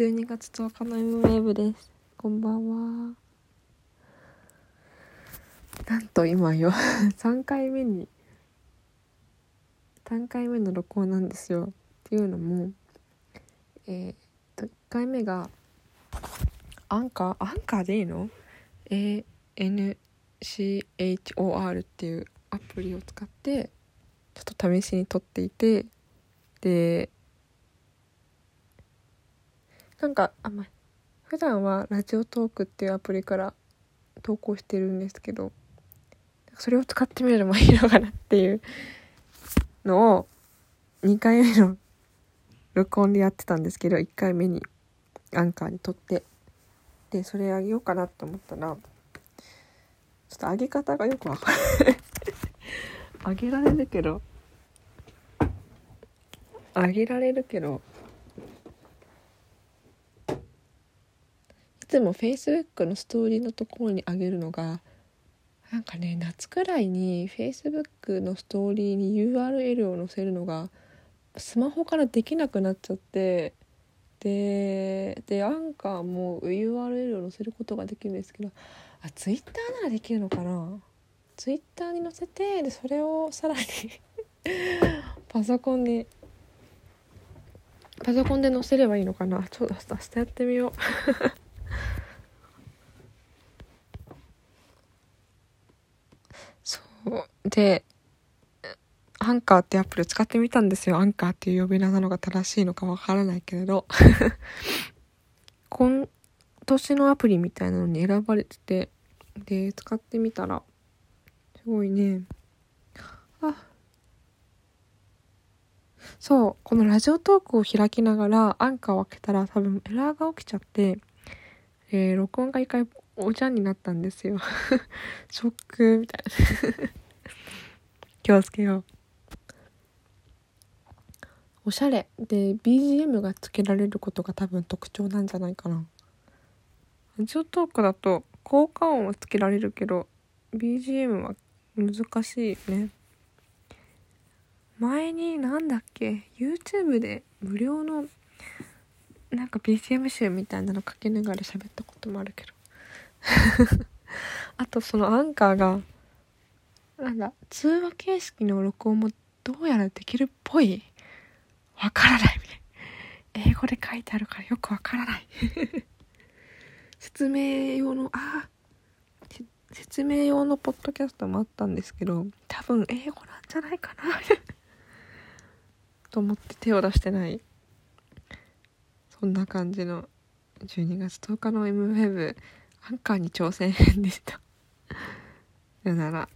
12月10日の M ウェーブです。こんばんは。なんと今よ、3回目に、3回目の録音なんですよ。っていうのも、えー、と、1回目が、アンカー、アンカーでいいの ?ANCHOR っていうアプリを使って、ちょっと試しに撮っていて、で、なんかあまあ普段はラジオトークっていうアプリから投稿してるんですけどそれを使ってみるのもいいのかなっていうのを2回目の録音でやってたんですけど1回目にアンカーに撮ってでそれあげようかなと思ったらちょっと上げ方がよくわかんない。上げられるけど。上げられるけどつも Facebook のストーリーのところに上げるのがなんかね夏くらいに Facebook のストーリーに URL を載せるのがスマホからできなくなっちゃってででアンカーも URL を載せることができるんですけどあ Twitter ならできるのかな？Twitter に載せてでそれをさらに パソコンにパソコンで載せればいいのかな？ちょっと明日やってみようそうでアンカーってアプリを使ってみたんですよ。アンカーっていう呼び名なのが正しいのかわからないけれど。今年のアプリみたいなのに選ばれててで使ってみたらすごいね。あ。そうこのラジオトークを開きながらアンカーを開けたら多分エラーが起きちゃって、えー録音が一回おじゃんになったんですよ。ショックみたいな。気をつけよう。おしゃれ。で BGM がつけられることが多分特徴なんじゃないかな。ラジオトークだと効果音はつけられるけど BGM は難しいね。前になんだっけ？YouTube で無料のなんか BGM 集みたいなのかけながら喋ったこともあるけど。あとそのアンカーがなんだ通話形式の録音もどうやらできるっぽい。わからないみたい英語で書いてあるからよくわからない。説明用のあせ説明用のポッドキャストもあったんですけど多分英語なんじゃないかな。と思って手を出してない。そんな感じの12月10日の M ウェブアンカーに挑戦編でした。さよなら。